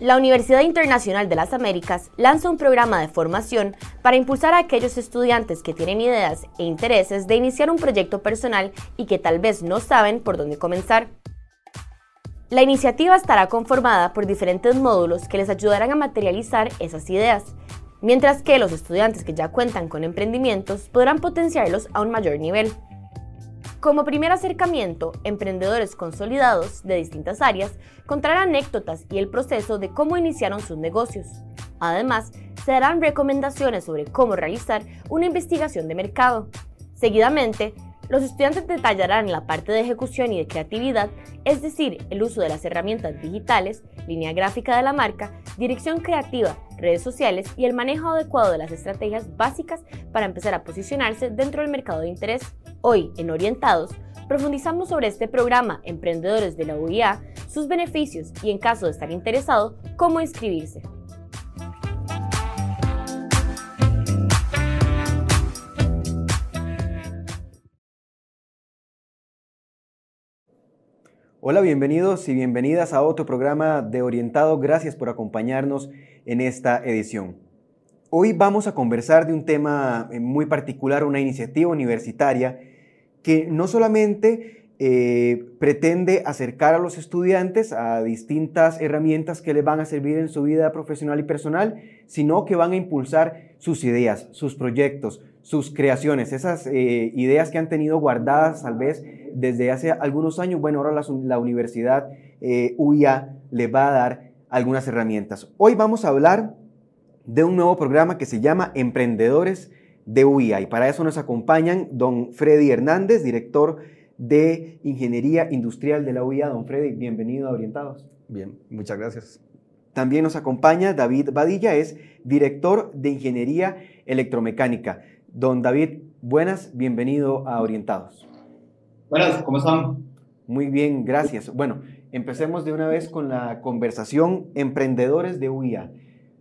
La Universidad Internacional de las Américas lanza un programa de formación para impulsar a aquellos estudiantes que tienen ideas e intereses de iniciar un proyecto personal y que tal vez no saben por dónde comenzar. La iniciativa estará conformada por diferentes módulos que les ayudarán a materializar esas ideas, mientras que los estudiantes que ya cuentan con emprendimientos podrán potenciarlos a un mayor nivel. Como primer acercamiento, emprendedores consolidados de distintas áreas contarán anécdotas y el proceso de cómo iniciaron sus negocios. Además, se darán recomendaciones sobre cómo realizar una investigación de mercado. Seguidamente, los estudiantes detallarán la parte de ejecución y de creatividad, es decir, el uso de las herramientas digitales, línea gráfica de la marca, dirección creativa, redes sociales y el manejo adecuado de las estrategias básicas para empezar a posicionarse dentro del mercado de interés. Hoy, en Orientados, profundizamos sobre este programa Emprendedores de la UIA, sus beneficios y, en caso de estar interesado, cómo inscribirse. Hola, bienvenidos y bienvenidas a otro programa de Orientado. Gracias por acompañarnos en esta edición. Hoy vamos a conversar de un tema eh, muy particular, una iniciativa universitaria que no solamente eh, pretende acercar a los estudiantes a distintas herramientas que les van a servir en su vida profesional y personal, sino que van a impulsar sus ideas, sus proyectos, sus creaciones, esas eh, ideas que han tenido guardadas tal vez desde hace algunos años. Bueno, ahora la, universidad UIA les va a dar algunas herramientas. Hoy vamos a hablar de un nuevo programa que se llama Emprendedores de UIA. Y para eso nos acompañan don Freddy Hernández, director de Ingeniería Industrial de la UIA. Don Freddy, bienvenido a Orientados. Bien, muchas gracias. También nos acompaña David Badilla, es director de Ingeniería Electromecánica. Don David, buenas, bienvenido a Orientados. Buenas, ¿cómo están? Muy bien, gracias. Bueno, empecemos de una vez con la conversación Emprendedores de UIA.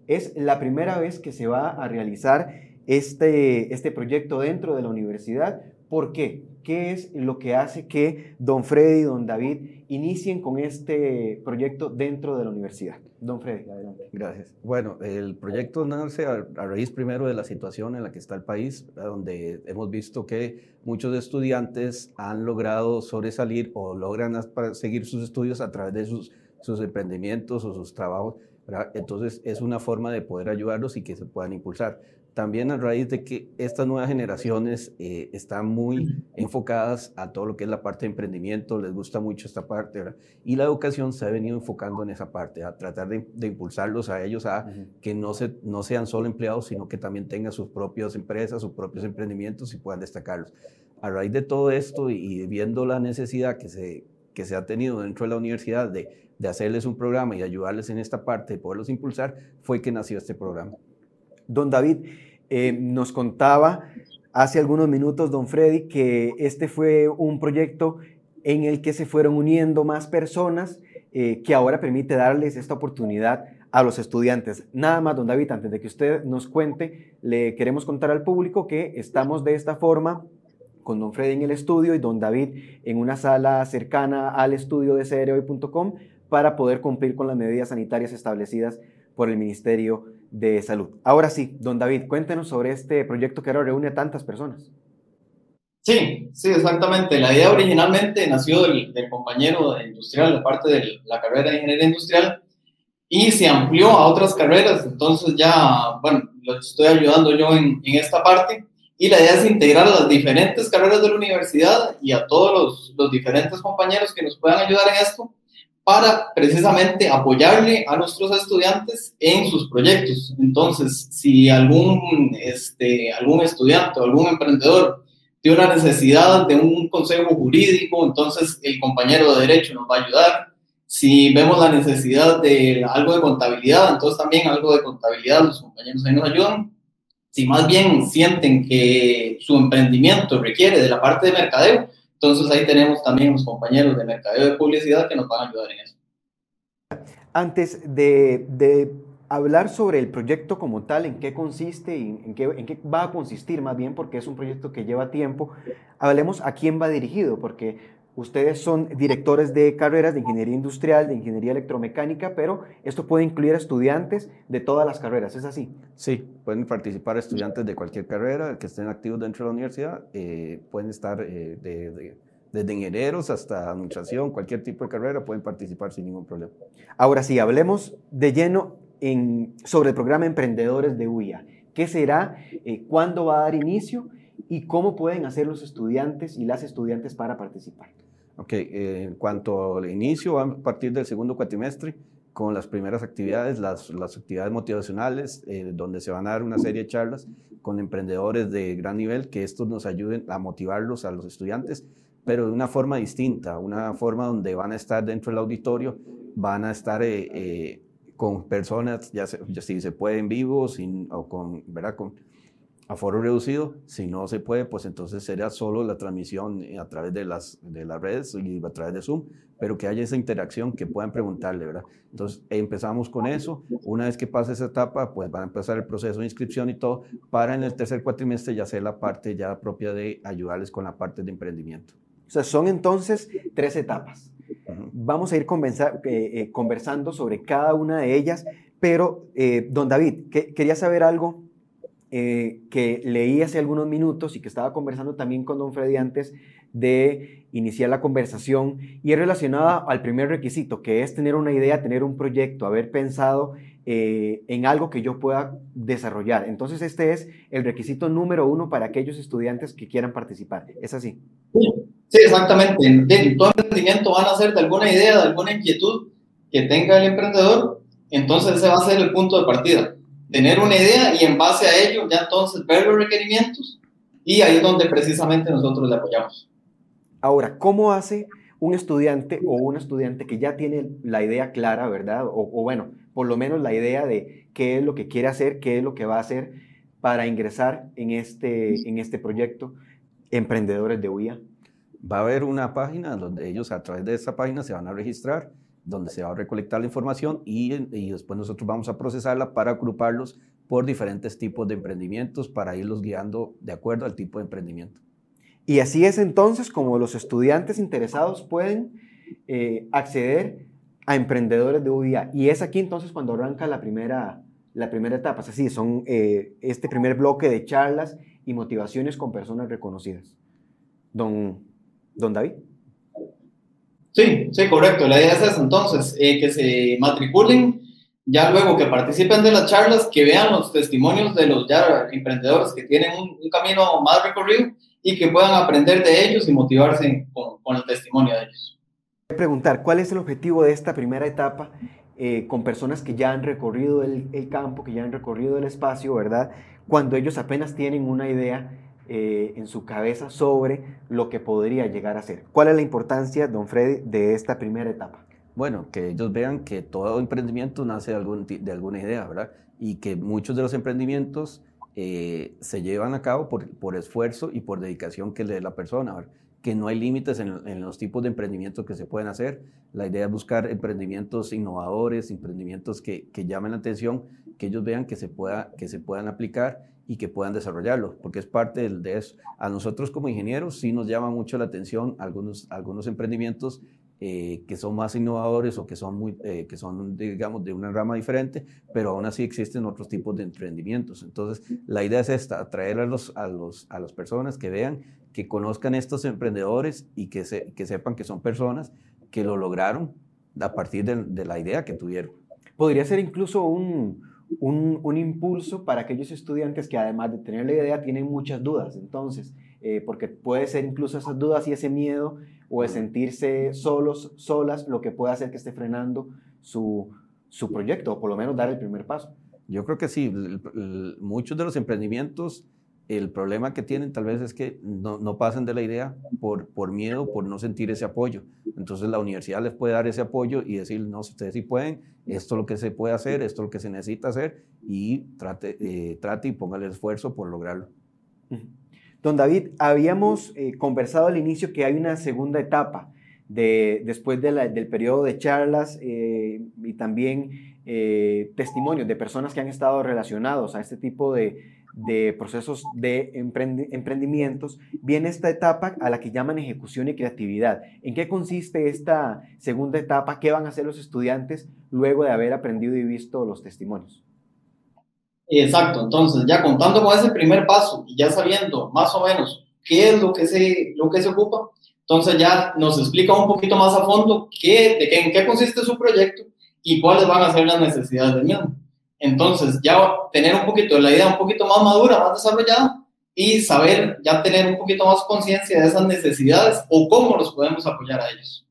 Es la primera vez que se va a realizar este, este proyecto dentro de la universidad. ¿Por qué? ¿Qué es lo que hace que don Freddy y don David inicien con este proyecto dentro de la universidad? Don Freddy, adelante. Gracias. Bueno, el proyecto nace a, raíz primero de la situación en la que está el país, donde hemos visto que muchos estudiantes han logrado sobresalir o logran seguir sus estudios a través de sus emprendimientos o sus trabajos entonces es una forma de poder ayudarlos y que se puedan impulsar. También a raíz de que estas nuevas generaciones eh, están muy enfocadas a todo lo que es la parte de emprendimiento, les gusta mucho esta parte, y la educación se ha venido enfocando en esa parte, a tratar de, impulsarlos a ellos a que no, se, no sean solo empleados, sino que también tengan sus propias empresas, sus propios emprendimientos y puedan destacarlos. A raíz de todo esto y, viendo la necesidad que se, que se ha tenido dentro de la universidad de de hacerles un programa y ayudarles en esta parte, de poderlos impulsar, fue que nació este programa. Don David, eh, nos contaba hace algunos minutos, don Freddy, que este fue un proyecto en el que se fueron uniendo más personas, eh, que ahora permite darles esta oportunidad a los estudiantes. Nada más, don David, antes de que usted nos cuente, le queremos contar al público que estamos de esta forma con don Freddy en el estudio y don David en una sala cercana al estudio de crhoy.com para poder cumplir con las medidas sanitarias establecidas por el Ministerio de Salud. Ahora sí, don David, cuéntenos sobre este proyecto que ahora reúne a tantas personas. Sí, sí, exactamente. La idea originalmente nació del, compañero industrial, de parte de la carrera de ingeniería industrial, y se amplió a otras carreras. Entonces ya, bueno, lo estoy ayudando yo en, en esta parte. Y la idea es integrar a las diferentes carreras de la universidad y a todos los, los diferentes compañeros que nos puedan ayudar en esto para precisamente apoyarle a nuestros estudiantes en sus proyectos. Entonces, si algún, este, algún estudiante o algún emprendedor tiene una necesidad de un consejo jurídico, entonces el compañero de derecho nos va a ayudar. Si vemos la necesidad de algo de contabilidad, entonces también algo de contabilidad, los compañeros ahí nos ayudan. Si más bien sienten que su emprendimiento requiere de la parte de mercadeo, entonces ahí tenemos también los compañeros de mercadeo de publicidad que nos van a ayudar en eso. Antes de, hablar sobre el proyecto como tal, en qué consiste y en qué, en qué va a consistir más bien, porque es un proyecto que lleva tiempo, hablemos a quién va dirigido, porque Ustedes son directores de carreras de ingeniería industrial, de ingeniería electromecánica, pero esto puede incluir a estudiantes de todas las carreras, ¿es así? Sí, pueden participar estudiantes de cualquier carrera que estén activos dentro de la universidad, eh, pueden estar eh, desde ingenieros hasta administración, cualquier tipo de carrera, pueden participar sin ningún problema. Ahora sí, hablemos de lleno en, sobre el programa Emprendedores de UIA. ¿Qué será? Eh, ¿Cuándo va a dar inicio? ¿Y cómo pueden hacer los estudiantes y las estudiantes para participar? Ok, eh, en cuanto al inicio, a partir del segundo cuatrimestre con las primeras actividades, las, las actividades motivacionales, eh, donde se van a dar una serie de charlas con emprendedores de gran nivel, que estos nos ayuden a motivarlos a los estudiantes, pero de una forma distinta, una forma donde van a estar dentro del auditorio, van a estar eh, con personas, ya, si se puede en vivo, sin, o con, ¿verdad? con aforo reducido. Si no se puede, pues entonces sería solo la transmisión a través de las, de las redes y a través de Zoom, pero que haya esa interacción, que puedan preguntarle, ¿verdad? Entonces empezamos con eso. Una vez que pase esa etapa, pues van a empezar el proceso de inscripción y todo, para en el tercer cuatrimestre ya hacer la parte ya propia de ayudarles con la parte de emprendimiento. O sea, son entonces tres etapas. Vamos a ir eh, eh, conversando sobre cada una de ellas, pero eh, don David, quería saber algo eh, que leí hace algunos minutos y que estaba conversando también con don Freddy antes de iniciar la conversación y es relacionada al primer requisito, que es tener una idea, tener un proyecto, haber pensado eh, en algo que yo pueda desarrollar. Entonces este es el requisito número uno para aquellos estudiantes que quieran participar. ¿Es así? Sí, exactamente. En todo emprendimiento van a ser de alguna idea, de alguna inquietud que tenga el emprendedor, entonces ese va a ser el punto de partida tener una idea y en base a ello ya entonces ver los requerimientos y ahí es donde precisamente nosotros le apoyamos. Ahora, ¿cómo hace un estudiante o una estudiante que ya tiene la idea clara, verdad? O, bueno, por lo menos la idea de qué es lo que quiere hacer, qué es lo que va a hacer para ingresar en este, en este proyecto Emprendedores de UIA? Va a haber una página donde ellos a través de esa página se van a registrar donde se va a recolectar la información y, y, después nosotros vamos a procesarla para agruparlos por diferentes tipos de emprendimientos para irlos guiando de acuerdo al tipo de emprendimiento. Y así es entonces como los estudiantes interesados pueden eh, acceder a emprendedores de UIA. Y es aquí entonces cuando arranca la primera, la primera etapa. Es así, son eh, este primer bloque de charlas y motivaciones con personas reconocidas. Don, don David. Sí, sí, correcto. La idea es esa, entonces, eh, que se matriculen, ya luego que participen de las charlas, que vean los testimonios de los ya emprendedores que tienen un, camino más recorrido y que puedan aprender de ellos y motivarse con, el testimonio de ellos. Preguntar, ¿cuál es el objetivo de esta primera etapa eh, con personas que ya han recorrido el, el campo, que ya han recorrido el espacio, ¿verdad? Cuando ellos apenas tienen una idea eh, en su cabeza sobre lo que podría llegar a ser. ¿Cuál es la importancia, don Freddy, de esta primera etapa? Bueno, que ellos vean que todo emprendimiento nace de, algún, de alguna idea, ¿verdad? Y que muchos de los emprendimientos eh, se llevan a cabo por, por, esfuerzo y por dedicación que le dé la persona, ¿verdad? que no hay límites en, en, los tipos de emprendimientos que se pueden hacer. La idea es buscar emprendimientos innovadores, emprendimientos que, que llamen la atención, que ellos vean que se, pueda, que se puedan aplicar y que puedan desarrollarlo, porque es parte de eso. A nosotros como ingenieros sí nos llama mucho la atención algunos, algunos emprendimientos eh, que son más innovadores o que son, muy, eh, que son, digamos, de una rama diferente, pero aún así existen otros tipos de emprendimientos. Entonces, la idea es esta, atraer a, los, a, los, a las personas que vean, que conozcan estos emprendedores y que, se, que sepan que son personas que lo lograron a partir de, de la idea que tuvieron. Podría ser incluso un, un, impulso para aquellos estudiantes que además de tener la idea tienen muchas dudas. Entonces, eh, porque puede ser incluso esas dudas y ese miedo o de sentirse solos, solas, lo que puede hacer que esté frenando su, su proyecto o por lo menos dar el primer paso. Yo creo que sí, muchos de los emprendimientos el problema que tienen tal vez es que no, no, pasan de la idea por, por miedo, por no sentir ese apoyo. Entonces la universidad les puede dar ese apoyo y decir, no, ustedes sí pueden, esto es lo que se puede hacer, esto es lo que se necesita hacer y trate, eh, trate y ponga el esfuerzo por lograrlo. Don David, habíamos eh, conversado al inicio que hay una segunda etapa de, después de del periodo de charlas eh, y también testimonios de personas que han estado relacionados a este tipo de, procesos de emprendimientos, viene esta etapa a la que llaman ejecución y creatividad. ¿En qué consiste esta segunda etapa? ¿Qué van a hacer los estudiantes luego de haber aprendido y visto los testimonios? Exacto, entonces ya contando con ese primer paso y ya sabiendo más o menos qué es lo que se, lo que se ocupa, entonces ya nos explica un poquito más a fondo qué, de qué, en qué consiste su proyecto y cuáles van a ser las necesidades del mismo. Entonces ya tener un poquito la idea un poquito más madura, más desarrollada y saber ya tener un poquito más conciencia de esas necesidades o cómo los podemos apoyar a ellos.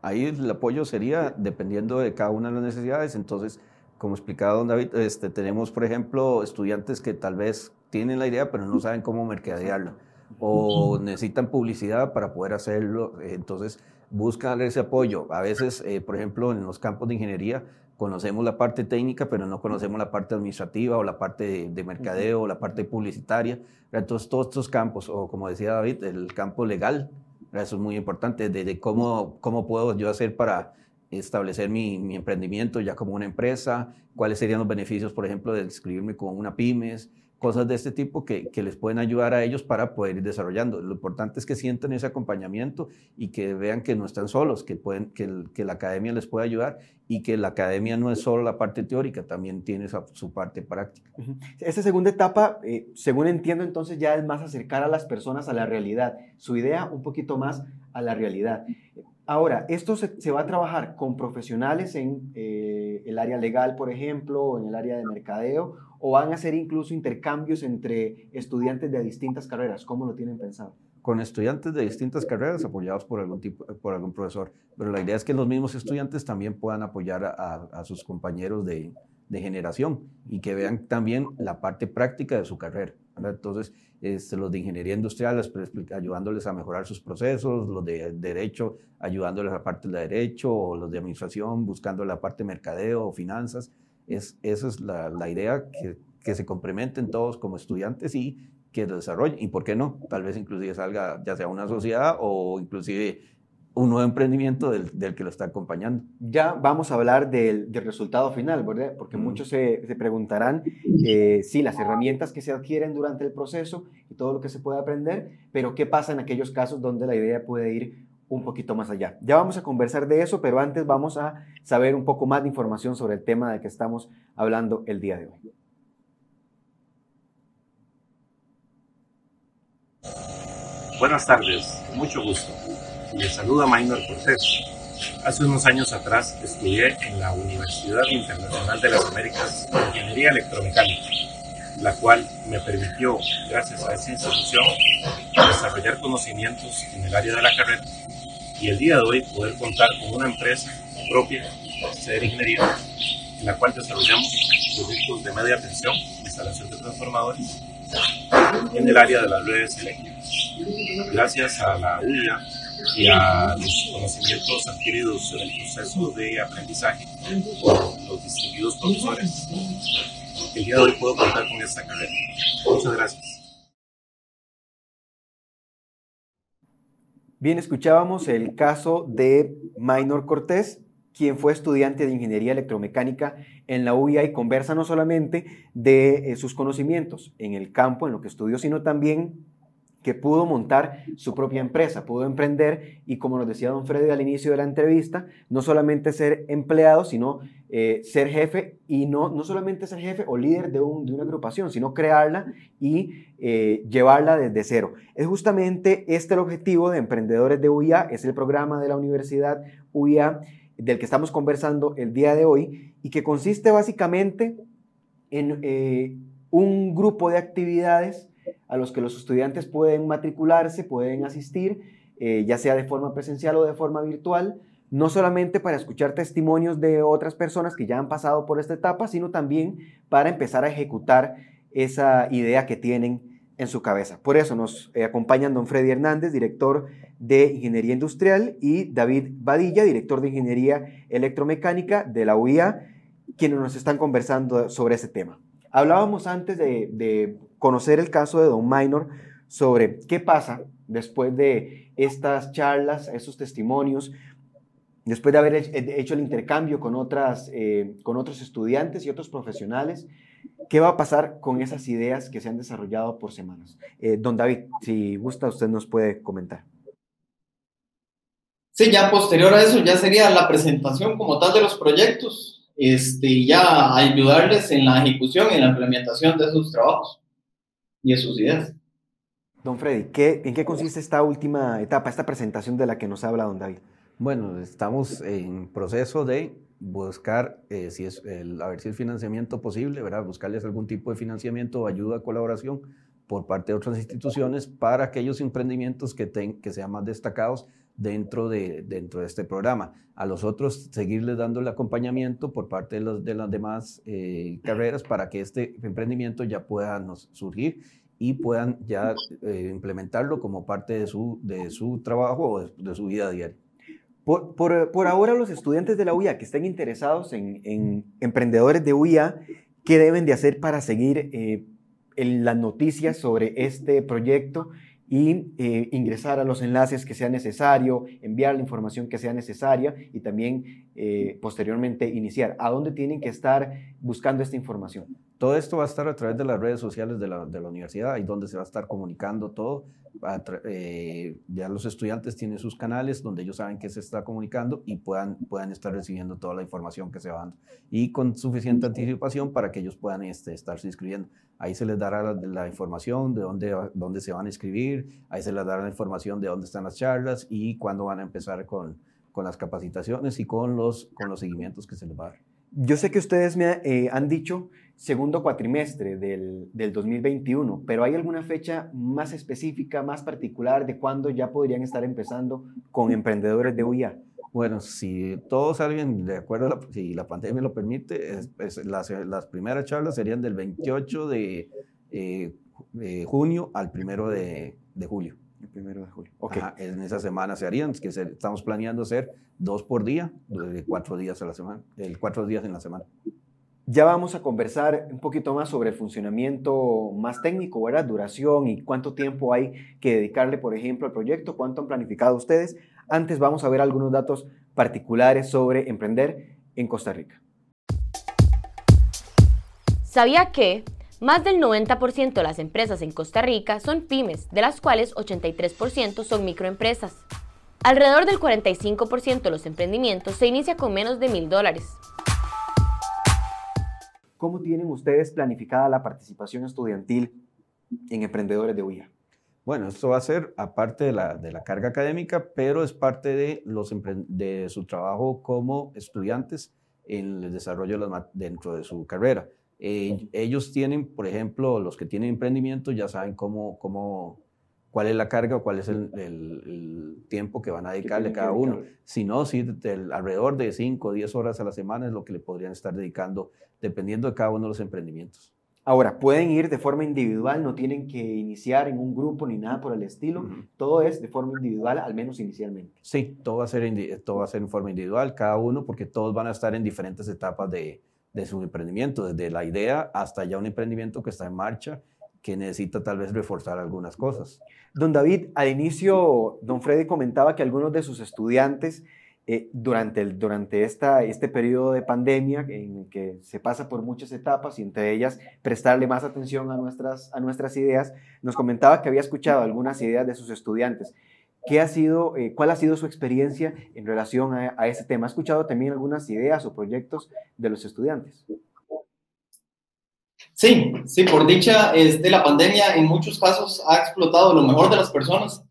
Ahí el apoyo sería dependiendo de cada una de las necesidades, entonces como explicaba don David, este, tenemos, por ejemplo, estudiantes que tal vez tienen la idea, pero no saben cómo mercadearla, o necesitan publicidad para poder hacerlo, entonces buscan ese apoyo. A veces, eh, por ejemplo, en los campos de ingeniería, conocemos la parte técnica, pero no conocemos la parte administrativa o la parte de, mercadeo o la parte publicitaria. Entonces, todos estos campos, o como decía David, el campo legal, eso es muy importante, de, cómo, cómo puedo yo hacer para establecer mi, mi, emprendimiento ya como una empresa, cuáles serían los beneficios, por ejemplo, de inscribirme con una pymes, cosas de este tipo que, que, les pueden ayudar a ellos para poder ir desarrollando. Lo importante es que sientan ese acompañamiento y que vean que no están solos, que, pueden, que, que la academia les puede ayudar y que la academia no es solo la parte teórica, también tiene su, parte práctica. Esta segunda etapa, eh, según entiendo, entonces ya es más acercar a las personas a la realidad, su idea un poquito más a la realidad. Ahora, esto se, va a trabajar con profesionales en eh, el área legal, por ejemplo, o en el área de mercadeo, o van a hacer incluso intercambios entre estudiantes de distintas carreras. ¿Cómo lo tienen pensado? Con estudiantes de distintas carreras apoyados por algún, profesor. Pero la idea es que los mismos estudiantes también puedan apoyar a, sus compañeros de, generación y que vean también la parte práctica de su carrera. Entonces, este, los de ingeniería industrial ayudándoles a mejorar sus procesos, los de derecho ayudándoles a la parte de derecho, o los de administración buscando la parte de mercadeo o finanzas. Es, esa es la, la idea, que, que, se complementen todos como estudiantes y que lo desarrollen. ¿Y por qué no? Tal vez inclusive salga ya sea una sociedad o inclusive un nuevo emprendimiento del, del, que lo está acompañando. Ya vamos a hablar del, del resultado final, ¿verdad? Porque muchos se, se preguntarán, eh, sí, las herramientas que se adquieren durante el proceso y todo lo que se puede aprender, pero ¿qué pasa en aquellos casos donde la idea puede ir un poquito más allá? Ya vamos a conversar de eso, pero antes vamos a saber un poco más de información sobre el tema de que estamos hablando el día de hoy. Buenas tardes, mucho gusto. Les saluda Maynor Cortés. Hace unos años atrás estudié en la Universidad Internacional de las Américas Ingeniería Electromecánica, la cual me permitió, gracias a esa institución, desarrollar conocimientos en el área de la carrera y el día de hoy poder contar con una empresa propia, sede de ingeniería, en la cual desarrollamos proyectos de media tensión, instalación de transformadores en el área de las redes eléctricas. Gracias a la UIA y a los conocimientos adquiridos en el proceso de aprendizaje por los distinguidos profesores. El día de hoy puedo contar con esta carrera. Muchas gracias. Bien, escuchábamos el caso de Maynor Cortés, quien fue estudiante de Ingeniería Electromecánica en la UIA y conversa no solamente de eh, sus conocimientos en el campo, en lo que estudió, sino también que pudo montar su propia empresa, pudo emprender y como nos decía don Freddy al inicio de la entrevista, no solamente ser empleado, sino eh, ser jefe y no, no solamente ser jefe o líder de, un, de una agrupación, sino crearla y eh, llevarla desde cero. Es justamente este el objetivo de Emprendedores de UIA, es el programa de la Universidad UIA del que estamos conversando el día de hoy y que consiste básicamente en eh, un grupo de actividades a los que los estudiantes pueden matricularse, pueden asistir, eh, ya sea de forma presencial o de forma virtual, no solamente para escuchar testimonios de otras personas que ya han pasado por esta etapa, sino también para empezar a ejecutar esa idea que tienen en su cabeza. Por eso nos eh, acompañan don Freddy Hernández, director de Ingeniería Industrial, y David Badilla, director de Ingeniería Electromecánica de la UIA, quienes nos están conversando sobre ese tema. Hablábamos antes de, de conocer el caso de Don Minor sobre qué pasa después de estas charlas, esos testimonios después de haber hecho el intercambio con, otras, eh, con otros estudiantes y otros profesionales, ¿qué va a pasar con esas ideas que se han desarrollado por semanas? Eh, don David, si gusta, usted nos puede comentar. Sí, ya posterior a eso ya sería la presentación como tal de los proyectos este, ya ayudarles en la ejecución y en la implementación de sus trabajos y sus ideas. Don Freddy, ¿qué, ¿en qué consiste esta última etapa, esta presentación de la que nos habla don David? Bueno, estamos en proceso de buscar eh, si es el, a ver si es financiamiento posible, ¿verdad? Buscarles algún tipo de financiamiento o ayuda, colaboración por parte de otras instituciones para aquellos emprendimientos que, que sean más destacados dentro de, dentro de este programa. A los otros, seguirles dando el acompañamiento por parte de, los, de las demás eh, carreras para que este emprendimiento ya pueda surgir y puedan ya eh, implementarlo como parte de su, de su trabajo o de su vida diaria. Por, ahora, los estudiantes de la UIA que estén interesados en, emprendedores de UIA, ¿qué deben de hacer para seguir eh, las noticias sobre este proyecto y eh, ingresar a los enlaces que sea necesario, enviar la información que sea necesaria y también eh, posteriormente iniciar? ¿A dónde tienen que estar buscando esta información? Todo esto va a estar a través de las redes sociales de la, de la universidad, ahí donde se va a estar comunicando todo. Eh, ya los estudiantes tienen sus canales donde ellos saben que se está comunicando y puedan, puedan estar recibiendo toda la información que se va dando. Y con suficiente anticipación para que ellos puedan este, estarse inscribiendo. Ahí se les dará la, información de dónde, dónde se van a inscribir, ahí se les dará la información de dónde están las charlas y cuándo van a empezar con, con las capacitaciones y con los, con los seguimientos que se les va a dar. Yo sé que ustedes me eh, han dicho segundo cuatrimestre del, del, 2021, pero ¿hay alguna fecha más específica, más particular de cuándo ya podrían estar empezando con emprendedores de UIA? Bueno, si todos salen de acuerdo, si la pandemia lo permite, las, las, primeras charlas serían del 28 de, eh, junio al primero de, de julio. El primero de julio. Okay. en esa semana se harían, que estamos planeando hacer dos por día, de cuatro días a la semana, el cuatro días en la semana. Ya vamos a conversar un poquito más sobre el funcionamiento más técnico, ¿verdad? Duración y cuánto tiempo hay que dedicarle, por ejemplo, al proyecto, cuánto han planificado ustedes. Antes vamos a ver algunos datos particulares sobre emprender en Costa Rica. ¿Sabía que más del 90% de las empresas en Costa Rica son pymes, de las cuales 83% son microempresas? Alrededor del 45% de los emprendimientos se inicia con menos de mil dólares. ¿Cómo tienen ustedes planificada la participación estudiantil en emprendedores de UIA? Bueno, esto va a ser aparte de la, de la carga académica, pero es parte de, los de su trabajo como estudiantes en el desarrollo dentro de su carrera. Eh, ellos tienen, por ejemplo, los que tienen emprendimiento ya saben cómo, cómo, cuál es la carga o cuál es el, el, tiempo que van a dedicarle cada uno. Si no, si alrededor de 5 o 10 horas a la semana es lo que le podrían estar dedicando, dependiendo de cada uno de los emprendimientos. Ahora, pueden ir de forma individual, no tienen que iniciar en un grupo ni nada por el estilo. Todo es de forma individual, al menos inicialmente. Sí, todo va, a ser todo va a ser en forma individual, cada uno, porque todos van a estar en diferentes etapas de, de su emprendimiento, desde la idea hasta ya un emprendimiento que está en marcha que necesita tal vez reforzar algunas cosas. Don David, al inicio, don Freddy comentaba que algunos de sus estudiantes eh, durante, durante esta, este periodo de pandemia en el que se pasa por muchas etapas y entre ellas prestarle más atención a nuestras, a nuestras ideas, nos comentaba que había escuchado algunas ideas de sus estudiantes. ¿Qué ha sido, eh, ¿Cuál ha sido su experiencia en relación a, a ese tema? ¿Ha escuchado también algunas ideas o proyectos de los estudiantes? Sí, sí, por dicha, este, la pandemia en muchos casos ha explotado lo mejor de las personas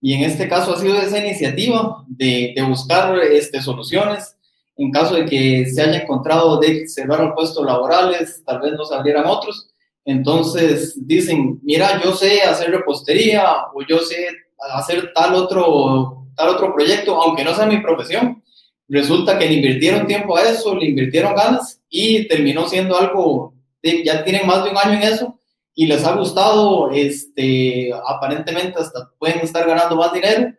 y en este caso ha sido esa iniciativa de, buscar este, soluciones en caso de que se haya encontrado de cerrar puestos laborales, tal vez no se abrieran otros. Entonces dicen, mira, yo sé hacer repostería o yo sé hacer tal otro, tal otro proyecto, aunque no sea mi profesión. Resulta que le invirtieron tiempo a eso, le invirtieron ganas y terminó siendo algo ya tienen más de un año en eso y les ha gustado, este, aparentemente hasta pueden estar ganando más dinero.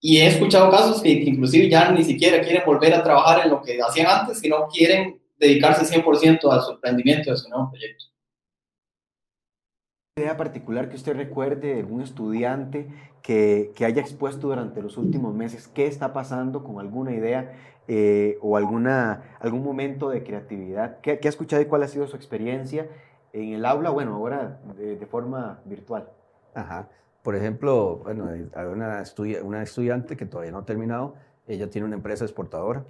Y he escuchado casos que, inclusive ya ni siquiera quieren volver a trabajar en lo que hacían antes, sino quieren dedicarse 100% a su emprendimiento, a su nuevo proyecto. Idea particular que usted recuerde de algún estudiante que, que, haya expuesto durante los últimos meses? ¿Qué está pasando con alguna idea eh, o alguna, algún momento de creatividad? ¿Qué, ¿Qué, ha escuchado y cuál ha sido su experiencia en el aula? Bueno, ahora de, de forma virtual. Ajá. Por ejemplo, bueno, hay una, una estudiante que todavía no ha terminado, ella tiene una empresa exportadora,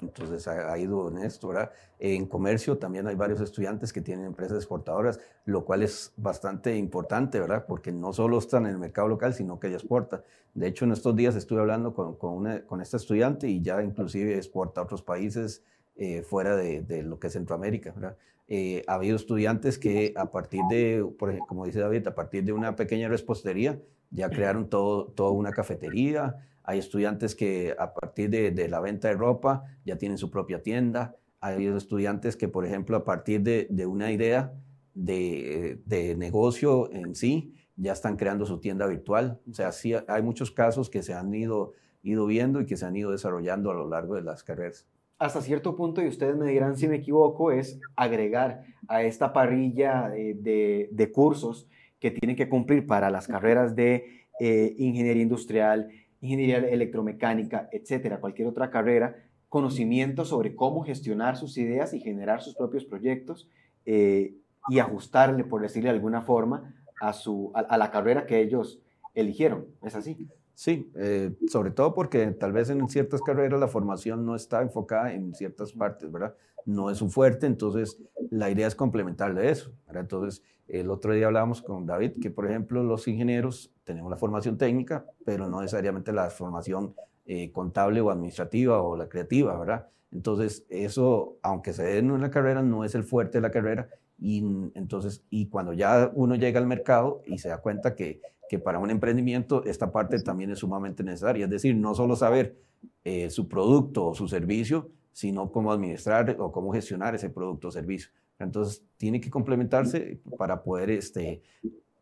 entonces ha, ido en esto, ¿verdad? En comercio también hay varios estudiantes que tienen empresas exportadoras, lo cual es bastante importante, ¿verdad? Porque no solo están en el mercado local, sino que ella exporta. De hecho, en estos días estuve hablando con, con, una, con esta estudiante y ya inclusive exporta a otros países eh, fuera de, de, lo que es Centroamérica, ¿verdad? Eh, ha habido estudiantes que a partir de, por ejemplo, como dice David, a partir de una pequeña repostería, ya crearon todo, toda una cafetería. Hay estudiantes que a partir de, de, la venta de ropa ya tienen su propia tienda. Hay estudiantes que, por ejemplo, a partir de, de una idea de, de, negocio en sí, ya están creando su tienda virtual. O sea, sí hay muchos casos que se han ido, ido viendo y que se han ido desarrollando a lo largo de las carreras hasta cierto punto, y ustedes me dirán si me equivoco, es agregar a esta parrilla de, de, cursos que tienen que cumplir para las carreras de eh, ingeniería industrial, ingeniería electromecánica, etcétera, cualquier otra carrera, conocimiento sobre cómo gestionar sus ideas y generar sus propios proyectos eh, y ajustarle, por decirle de alguna forma, a, su, a, a la carrera que ellos eligieron. ¿Es así? Sí, eh, sobre todo porque tal vez en ciertas carreras la formación no está enfocada en ciertas partes, ¿verdad? No es un fuerte, entonces la idea es complementarle eso, ¿verdad? Entonces, el otro día hablábamos con David que, por ejemplo, los ingenieros tenemos la formación técnica, pero no necesariamente la formación eh, contable o administrativa o la creativa, ¿verdad? Entonces, eso, aunque se dé en una carrera, no es el fuerte de la carrera y entonces, y cuando ya uno llega al mercado y se da cuenta que que para un emprendimiento esta parte también es sumamente necesaria. Es decir, no solo saber eh, su producto o su servicio, sino cómo administrar o cómo gestionar ese producto o servicio. Entonces, tiene que complementarse para poder este,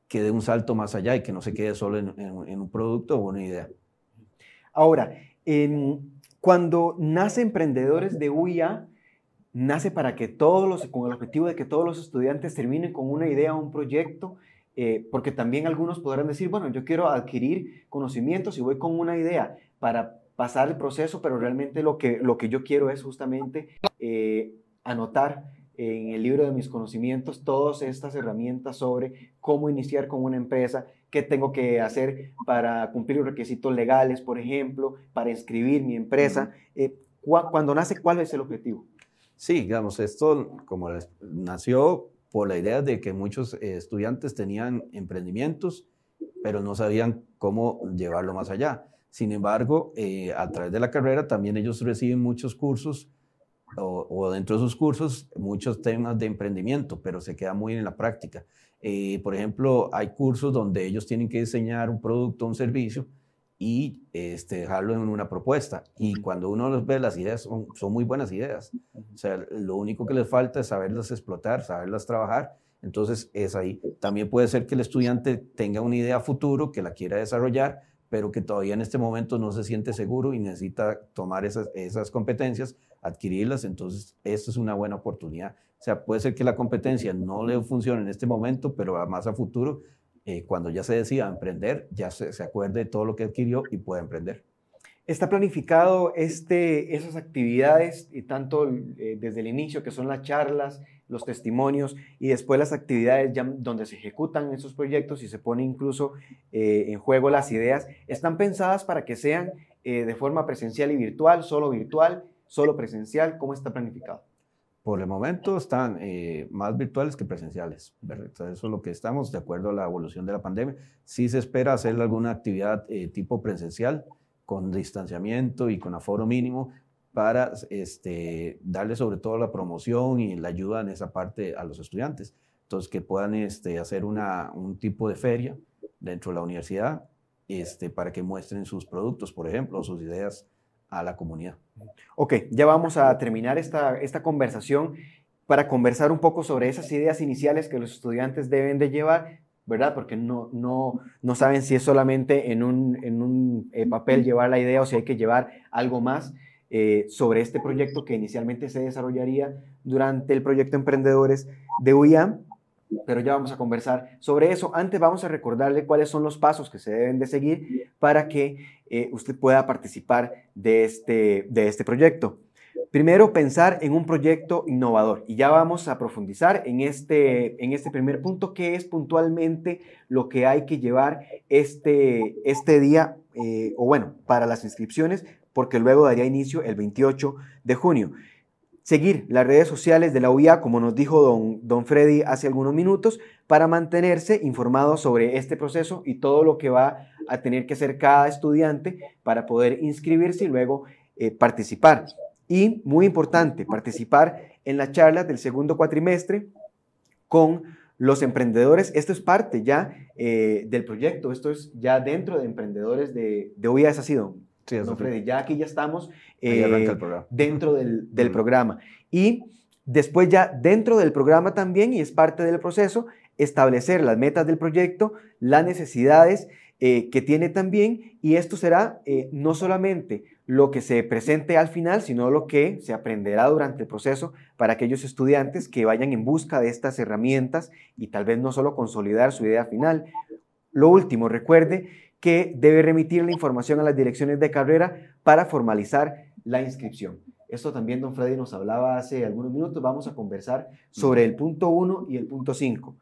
que dé un salto más allá y que no se quede solo en, en, un producto o una idea. Ahora, en, cuando nace Emprendedores de UIA, nace para que todos los, con el objetivo de que todos los estudiantes terminen con una idea o un proyecto eh, porque también algunos podrán decir, bueno, yo quiero adquirir conocimientos y voy con una idea para pasar el proceso, pero realmente lo que, lo que yo quiero es justamente eh, anotar en el libro de mis conocimientos todas estas herramientas sobre cómo iniciar con una empresa, qué tengo que hacer para cumplir los requisitos legales, por ejemplo, para inscribir mi empresa. Eh, cuando nace, ¿cuál es el objetivo? Sí, digamos, esto como nació por la idea de que muchos eh, estudiantes tenían emprendimientos, pero no sabían cómo llevarlo más allá. Sin embargo, eh, a través de la carrera también ellos reciben muchos cursos o, dentro de sus cursos muchos temas de emprendimiento, pero se queda muy en la práctica. Eh, por ejemplo, hay cursos donde ellos tienen que diseñar un producto, un servicio, y este, dejarlo en una propuesta. Y cuando uno los ve, las ideas son, son, muy buenas ideas. O sea, lo único que les falta es saberlas explotar, saberlas trabajar. Entonces, es ahí. También puede ser que el estudiante tenga una idea futuro, que la quiera desarrollar, pero que todavía en este momento no se siente seguro y necesita tomar esas, esas competencias, adquirirlas. Entonces, esta es una buena oportunidad. O sea, puede ser que la competencia no le funcione en este momento, pero más a futuro eh, cuando ya se decida emprender, ya se, se, acuerde de todo lo que adquirió y pueda emprender. ¿Está planificado este, esas actividades, y tanto eh, desde el inicio, que son las charlas, los testimonios, y después las actividades ya donde se ejecutan esos proyectos y se pone incluso eh, en juego las ideas, están pensadas para que sean de forma presencial y virtual, solo virtual, solo presencial? ¿Cómo está planificado? Por el momento están eh, más virtuales que presenciales. Eso es lo que estamos, de acuerdo a la evolución de la pandemia. Sí se espera hacer alguna actividad eh, tipo presencial, con distanciamiento y con aforo mínimo, para este, darle sobre todo la promoción y la ayuda en esa parte a los estudiantes. Entonces, que puedan este, hacer una, un tipo de feria dentro de la universidad este, para que muestren sus productos, por ejemplo, o sus ideas a la comunidad. Ok, ya vamos a terminar esta, esta conversación para conversar un poco sobre esas ideas iniciales que los estudiantes deben de llevar, ¿verdad? Porque no, no, no saben si es solamente en un, en un eh, papel llevar la idea o si hay que llevar algo más eh, sobre este proyecto que inicialmente se desarrollaría durante el proyecto Emprendedores de UIAM. pero ya vamos a conversar sobre eso. Antes vamos a recordarle cuáles son los pasos que se deben de seguir para que eh, usted pueda participar de este, de este proyecto. Primero, pensar en un proyecto innovador. Y ya vamos a profundizar en este, en este primer punto, que es puntualmente lo que hay que llevar este, este día, eh, o bueno, para las inscripciones, porque luego daría inicio el 28 de junio. Seguir las redes sociales de la UIA, como nos dijo don, don Freddy hace algunos minutos, para mantenerse informado sobre este proceso y todo lo que va a tener que hacer cada estudiante para poder inscribirse y luego eh, participar. Y muy importante, participar en las charlas del segundo cuatrimestre con los emprendedores. Esto es parte ya eh, del proyecto, esto es ya dentro de emprendedores de, de UIA, es así, sí, Freddy. Ya aquí ya estamos eh, dentro del, del programa. Y después ya dentro del programa también, y es parte del proceso, establecer las metas del proyecto, las necesidades eh, que tiene también, y esto será no solamente lo que se presente al final, sino lo que se aprenderá durante el proceso para aquellos estudiantes que vayan en busca de estas herramientas y tal vez no solo consolidar su idea final. Lo último, recuerde que debe remitir la información a las direcciones de carrera para formalizar la inscripción. Esto también don Freddy nos hablaba hace algunos minutos. Vamos a conversar sobre el punto 1 y el punto 5.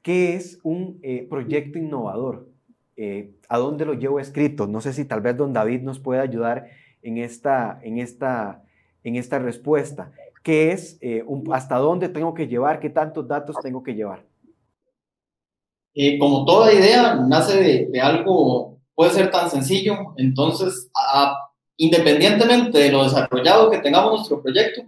¿Qué es un eh, proyecto innovador? Eh, ¿A dónde lo llevo escrito? No sé si tal vez don David nos puede ayudar en esta, en esta, en esta respuesta. ¿Qué es? Eh, ¿Hasta dónde tengo que llevar? ¿Qué tantos datos tengo que llevar? Eh, como toda idea, nace de, algo, puede ser tan sencillo. Entonces, independientemente de lo desarrollado que tengamos nuestro proyecto,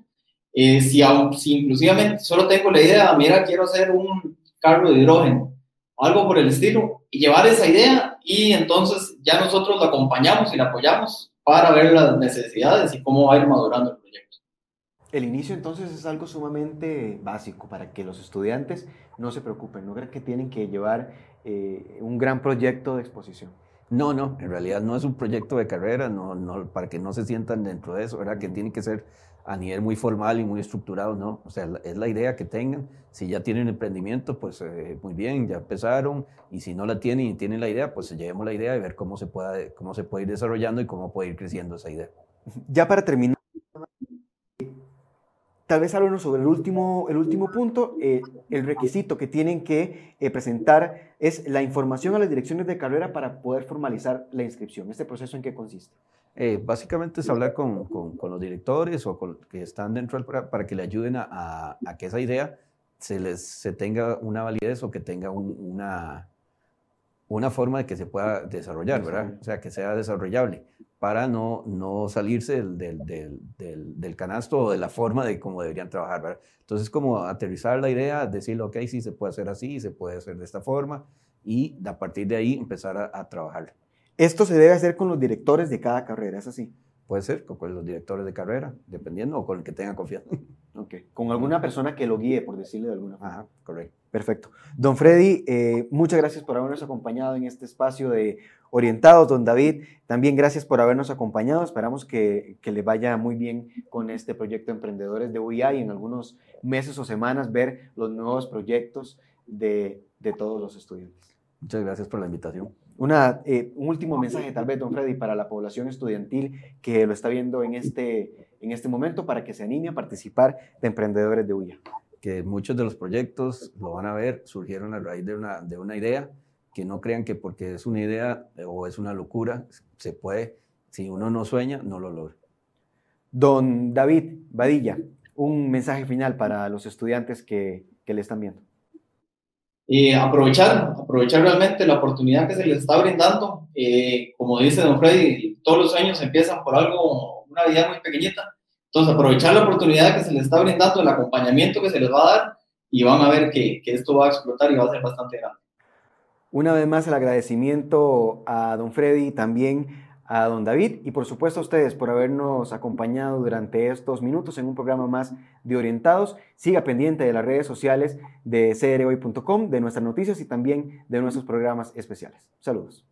si, aun, si inclusivamente solo tengo la idea, mira, quiero hacer un carro de hidrógeno, algo por el estilo, y llevar esa idea y entonces ya nosotros la acompañamos y la apoyamos para ver las necesidades y cómo va a ir madurando el proyecto. El inicio entonces es algo sumamente básico para que los estudiantes no se preocupen, no crean que tienen que llevar eh, un gran proyecto de exposición. No, no, en realidad no es un proyecto de carrera, no, no, para que no se sientan dentro de eso, ¿verdad? Que tiene que ser a nivel muy formal y muy estructurado, ¿no? O sea, es la idea que tengan. Si ya tienen emprendimiento, pues eh, muy bien, ya empezaron. Y si no la tienen y tienen la idea, pues llevemos la idea y ver cómo se, puede, cómo se puede ir desarrollando y cómo puede ir creciendo esa idea. Ya para terminar, tal vez háblanos sobre el último, el último punto. Eh, el requisito que tienen que eh, presentar es la información a las direcciones de carrera para poder formalizar la inscripción. ¿Este proceso en qué consiste? Eh, básicamente es hablar con, con, los directores o con que están dentro del programa para que le ayuden a, a, que esa idea se, les, se tenga una validez o que tenga una, una forma de que se pueda desarrollar, ¿verdad? O sea, que sea desarrollable para no, no salirse del, del, del, del, canasto o de la forma de cómo deberían trabajar, ¿verdad? Entonces, como aterrizar la idea, decirle, ok, sí, se puede hacer así, se puede hacer de esta forma, y a partir de ahí empezar a, a trabajar. Esto se debe hacer con los directores de cada carrera, ¿es así? Puede ser con los directores de carrera, dependiendo, o con el que tenga confianza. Ok, con alguna persona que lo guíe, por decirle de alguna forma. Ajá, correcto. Perfecto. Don Freddy, eh, muchas gracias por habernos acompañado en este espacio de Orientados. Don David, también gracias por habernos acompañado. Esperamos que, que le vaya muy bien con este proyecto de Emprendedores de UIA y en algunos meses o semanas ver los nuevos proyectos de, de todos los estudiantes. Muchas gracias por la invitación. Una, eh, un último mensaje tal vez, don Freddy, para la población estudiantil que lo está viendo en este, en este momento para que se anime a participar de Emprendedores de UIA. Que muchos de los proyectos, lo van a ver, surgieron a raíz de una, de una idea, que no crean que porque es una idea o es una locura, se puede, si uno no sueña, no lo logra. Don David Badilla, un mensaje final para los estudiantes que, que le están viendo eh, aprovechar, aprovechar realmente la oportunidad que se les está brindando. Eh, como dice don Freddy, todos los sueños empiezan por algo, una vida muy pequeñita. Entonces, aprovechar la oportunidad que se les está brindando, el acompañamiento que se les va a dar y van a ver que, que esto va a explotar y va a ser bastante grande. Una vez más, el agradecimiento a don Freddy también a don David y por supuesto a ustedes por habernos acompañado durante estos minutos en un programa más de Orientados. Siga pendiente de las redes sociales de crhoy.com, de nuestras noticias y también de nuestros programas especiales. Saludos.